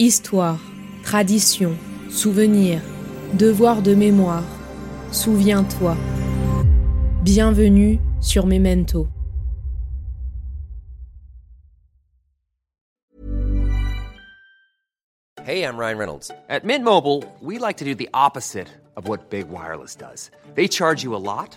Histoire, tradition, souvenir, devoir de mémoire. Souviens-toi. Bienvenue sur Memento. Hey, I'm Ryan Reynolds. At Mint Mobile, we like to do the opposite of what Big Wireless does. They charge you a lot,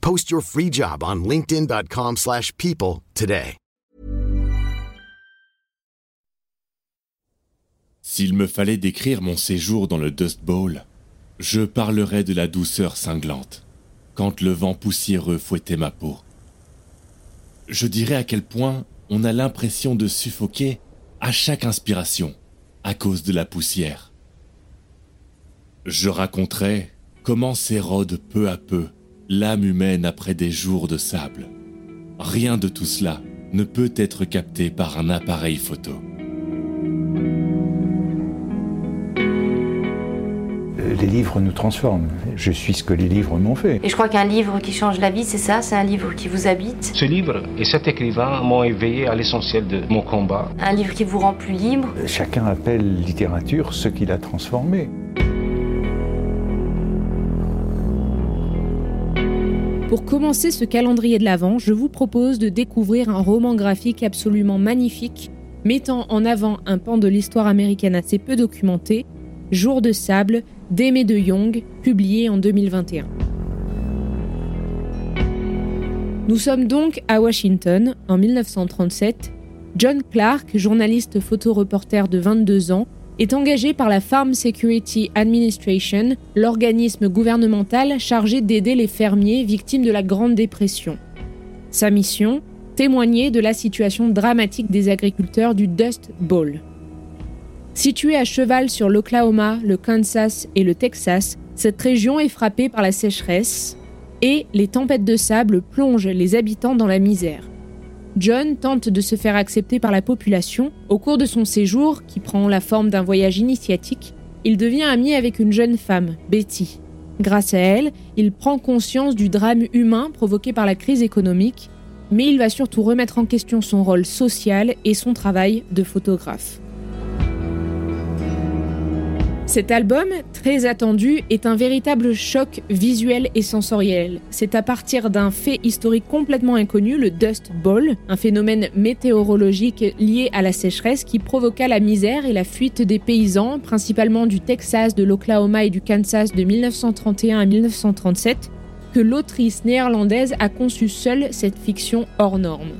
Post your free job on linkedin.com/people slash people today. S'il me fallait décrire mon séjour dans le Dust Bowl, je parlerais de la douceur cinglante, quand le vent poussiéreux fouettait ma peau. Je dirais à quel point on a l'impression de suffoquer à chaque inspiration, à cause de la poussière. Je raconterais comment s'érode peu à peu l'âme humaine après des jours de sable. Rien de tout cela ne peut être capté par un appareil photo. Les livres nous transforment. Je suis ce que les livres m'ont fait. Et je crois qu'un livre qui change la vie, c'est ça, c'est un livre qui vous habite, Ce livre et cet écrivain m'ont éveillé à l'essentiel de mon combat. un livre qui vous rend plus libre? Chacun appelle littérature ce qu'il a transformé. Pour commencer ce calendrier de l'Avent, je vous propose de découvrir un roman graphique absolument magnifique, mettant en avant un pan de l'histoire américaine assez peu documenté, Jour de sable, d'Aimé de Young, publié en 2021. Nous sommes donc à Washington, en 1937. John Clark, journaliste photoreporter de 22 ans, est engagé par la Farm Security Administration, l'organisme gouvernemental chargé d'aider les fermiers victimes de la Grande Dépression. Sa mission Témoigner de la situation dramatique des agriculteurs du Dust Bowl. Située à cheval sur l'Oklahoma, le Kansas et le Texas, cette région est frappée par la sécheresse et les tempêtes de sable plongent les habitants dans la misère. John tente de se faire accepter par la population. Au cours de son séjour, qui prend la forme d'un voyage initiatique, il devient ami avec une jeune femme, Betty. Grâce à elle, il prend conscience du drame humain provoqué par la crise économique, mais il va surtout remettre en question son rôle social et son travail de photographe. Cet album, très attendu, est un véritable choc visuel et sensoriel. C'est à partir d'un fait historique complètement inconnu, le Dust Bowl, un phénomène météorologique lié à la sécheresse qui provoqua la misère et la fuite des paysans, principalement du Texas, de l'Oklahoma et du Kansas de 1931 à 1937, que l'autrice néerlandaise a conçu seule cette fiction hors norme.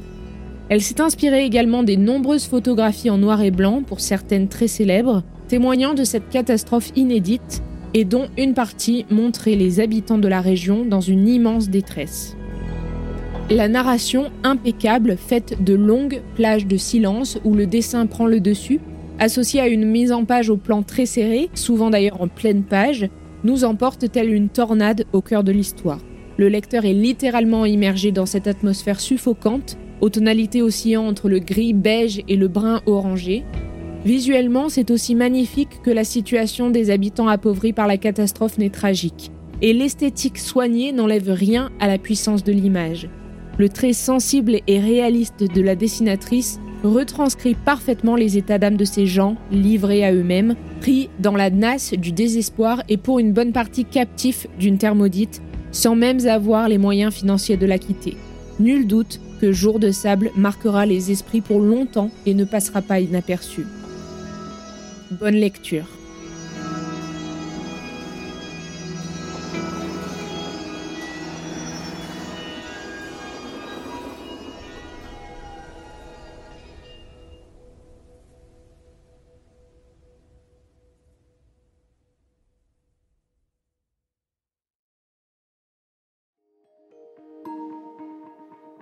Elle s'est inspirée également des nombreuses photographies en noir et blanc, pour certaines très célèbres, témoignant de cette catastrophe inédite et dont une partie montrait les habitants de la région dans une immense détresse. La narration impeccable, faite de longues plages de silence où le dessin prend le dessus, associée à une mise en page au plan très serré, souvent d'ailleurs en pleine page, nous emporte telle une tornade au cœur de l'histoire. Le lecteur est littéralement immergé dans cette atmosphère suffocante, aux tonalités oscillant entre le gris beige et le brun orangé, Visuellement, c'est aussi magnifique que la situation des habitants appauvris par la catastrophe n'est tragique. Et l'esthétique soignée n'enlève rien à la puissance de l'image. Le trait sensible et réaliste de la dessinatrice retranscrit parfaitement les états d'âme de ces gens, livrés à eux-mêmes, pris dans la nasse du désespoir et pour une bonne partie captifs d'une terre maudite, sans même avoir les moyens financiers de la quitter. Nul doute que Jour de sable marquera les esprits pour longtemps et ne passera pas inaperçu. Bonne lecture.